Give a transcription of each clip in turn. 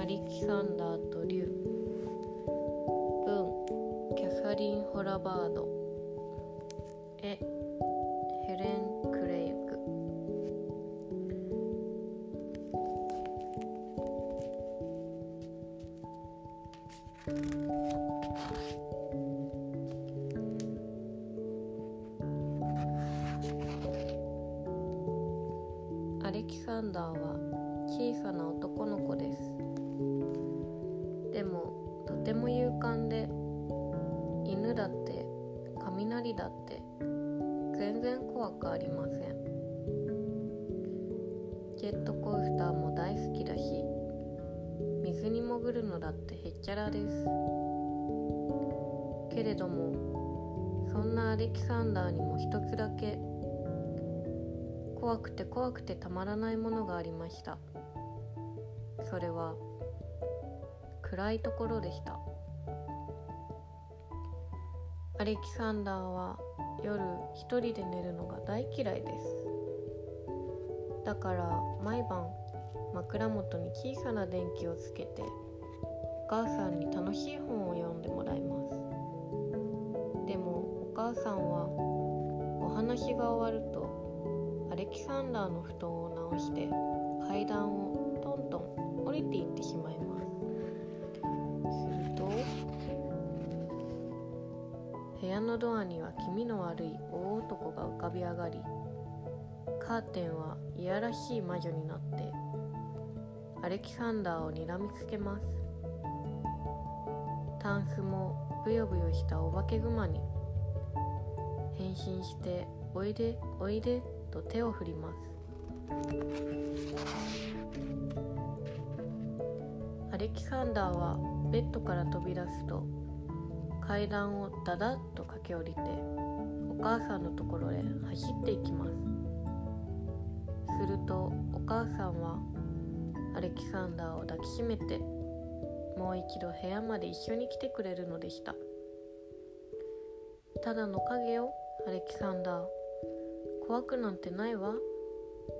アレキサンダーと竜文キャサリン・ホラバード。絵ヘレン・クレイグ。アレキサンダーは小さな男の子です。雷だって。全然怖くありません。ジェットコースターも大好きだし水に潜るのだってへっちゃらです。けれどもそんなアレキサンダーにも一つだけ怖くて怖くてたまらないものがありました。それは暗いところでした。アレキサンダーは夜一人で寝るのが大嫌いです。だから毎晩枕元に小さな電気をつけてお母さんに楽しい本を読んでもらいます。でもお母さんはお話が終わるとアレキサンダーの布団を直して階段をトントン降りていってしまいます。部屋のドアには気味の悪い大男が浮かび上がりカーテンはいやらしい魔女になってアレキサンダーをにらみつけます。タンスもブヨブヨしたお化け熊に変身して「おいでおいで」と手を振ります。アレキサンダーはベッドから飛び出すと階段をダダッと駆け下りてお母さんのところへ走っていきます。するとお母さんはアレキサンダーを抱きしめてもう一度部屋まで一緒に来てくれるのでした。ただの影よアレキサンダー怖くなんてないわ。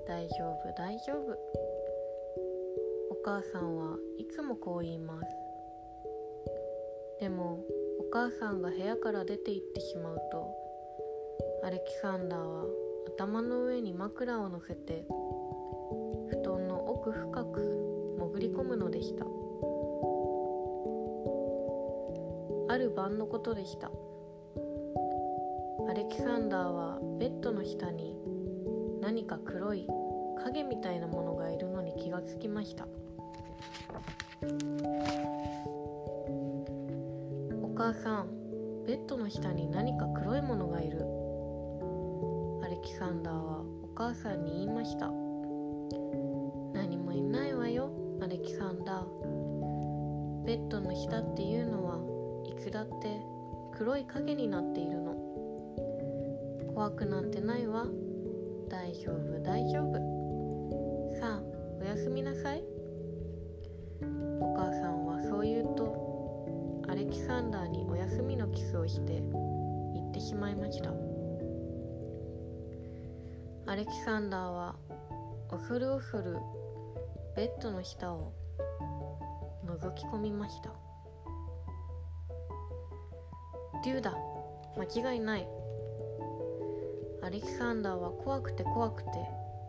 大丈夫大丈夫。お母さんはいつもこう言います。でも母さんが部屋から出て行ってしまうとアレキサンダーは頭の上に枕を乗せて布団の奥深く潜り込むのでした。ある晩のことでした。アレキサンダーはベッドの下に何か黒い影みたいなものがいるのに気がつきました。母さんベッドの下に何か黒いものがいる。アレキサンダーはお母さんに言いました。何もいないわよアレキサンダー。ベッドの下っていうのはいつだって黒い影になっているの。怖くなんてないわ。大丈夫大丈夫。さあおやすみなさい。アレキサンダーは恐る恐るベッドの下を覗き込みました。竜だ。間違いない。アレキサンダーは怖くて怖くて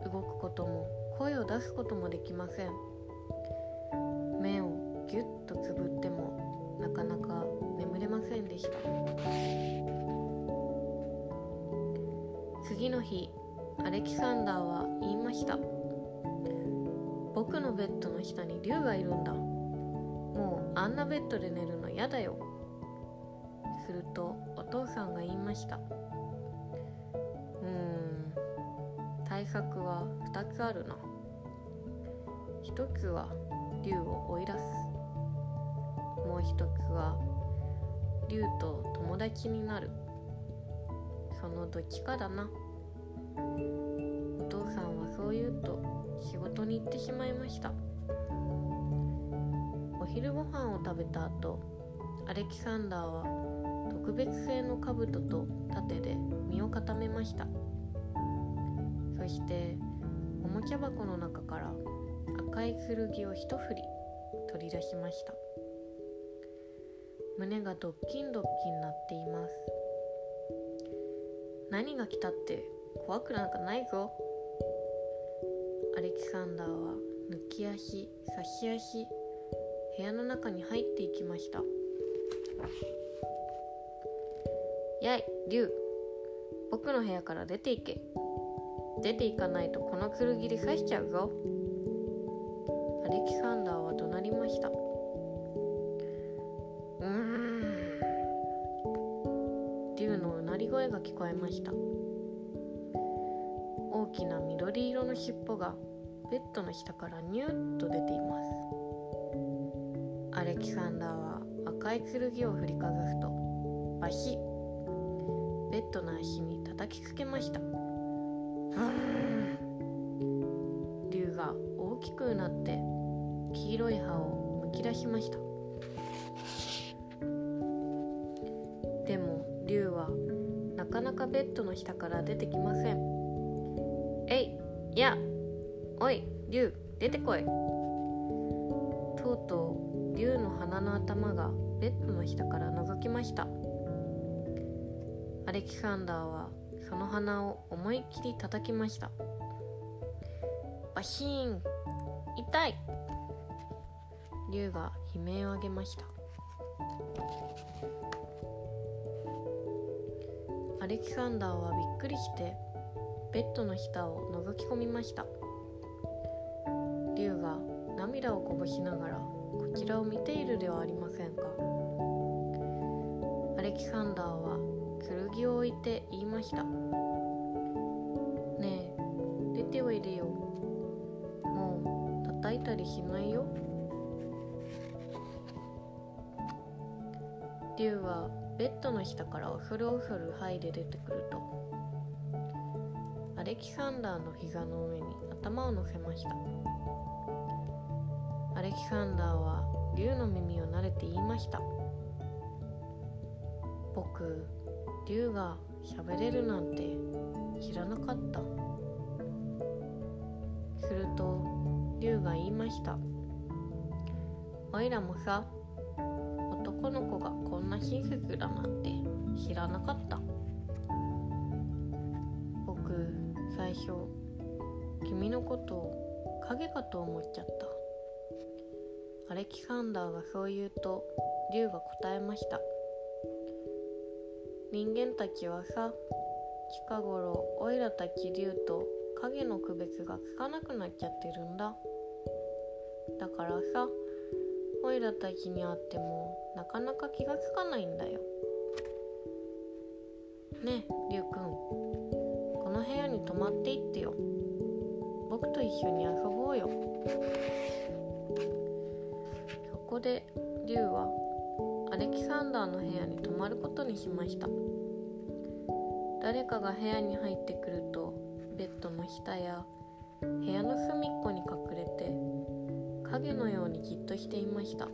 動くことも声を出すこともできません。目をぎゅっとつぶってもなかなか眠れませんでした。次の日アレキサンダーは言いました。僕のベッドの下に竜がいるんだ。もうあんなベッドで寝るの嫌だよ。するとお父さんが言いました。うーん対策は2つあるな。一つは竜を追い出す。もう一つは竜と友達になる。そのどっちかだな。お父さんはそう言うと仕事に行ってしまいました。お昼ご飯を食べた後アレキサンダーは特別製の兜と盾で身を固めました。そしておもちゃ箱の中から赤い剣を一振り取り出しました。胸がドッキンドッキンなっています。何が来たって怖くなんかないぞ。アレキサンダーは抜き足差し足部屋の中に入っていきました。やい竜僕の部屋から出ていけ。出ていかないとこの剣で刺しちゃうぞ。アレキサンダーは怒鳴りました。うーん。竜のうなり声が聞こえました。きな緑色の尻尾がベッドの下からニューッと出ています。アレキサンダーは赤い剣を振りかざすとバシッベッドの足に叩きつけました。竜が大きくなって黄色い歯をむき出しました。でも竜はなかなかベッドの下から出てきません。いやおい竜出てこい。とうとう竜の鼻の頭がベッドの下から覗きました。アレキサンダーはその鼻を思いっきり叩きました。バシーン痛い。竜が悲鳴を上げました。アレキサンダーはびっくりしてベッドの下を覗き込みました。竜が涙をこぼしながらこちらを見ているではありませんか。アレキサンダーは剣を置いて言いました。ねえ出ておいでよ。もう叩いたりしないよ。竜はベッドの下から恐る恐る這いで出てくるとレキサンダーの膝の上に頭を乗せました。アレキサンダーは竜の耳を撫でて言いました。僕竜が喋れるなんて知らなかった。すると竜が言いました。おいらもさ男の子がこんな親切だなんて知らなかっ最初君のことを影かと思っちゃった。アレキサンダーがそう言うと竜が答えました。人間たちはさ近頃オイラたち竜と影の区別がつかなくなっちゃってるんだ。だからさオイラたちに会ってもなかなか気がつかないんだよ。ねえ竜くん。部屋に泊まっていってよ。僕と一緒に遊ぼうよ。そこで竜はアレキサンダーの部屋に泊まることにしました。誰かが部屋に入ってくるとベッドの下や部屋の隅っこに隠れて影のようにじっとしていました。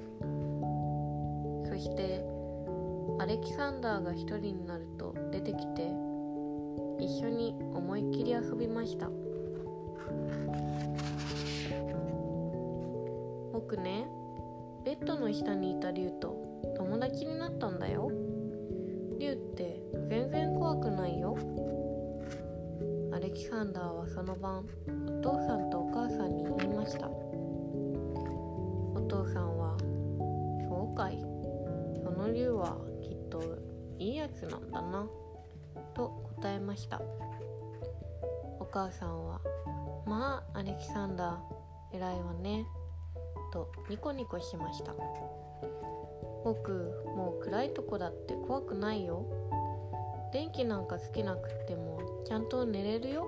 そしてアレキサンダーが一人になると出てきて一緒に思いっきり遊びました。僕ねベッドの下にいた竜と友達になったんだよ。竜って全然怖くないよ。アレキサンダーはその晩お父さんとお母さんに言いました。お父さんは「そうかい。その竜はきっといいやつなんだな」と答えました。お母さんは「まあアレキサンダー偉いわね」とニコニコしました。僕もう暗いとこだって怖くないよ。電気なんかつけなくてもちゃんと寝れるよ。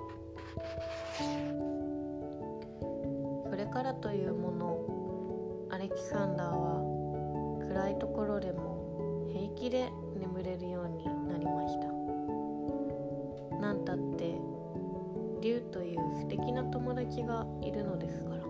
それからというものアレキサンダーは暗いところでも平気で眠れるようになりました。なんたって竜という素敵な友達がいるのですから。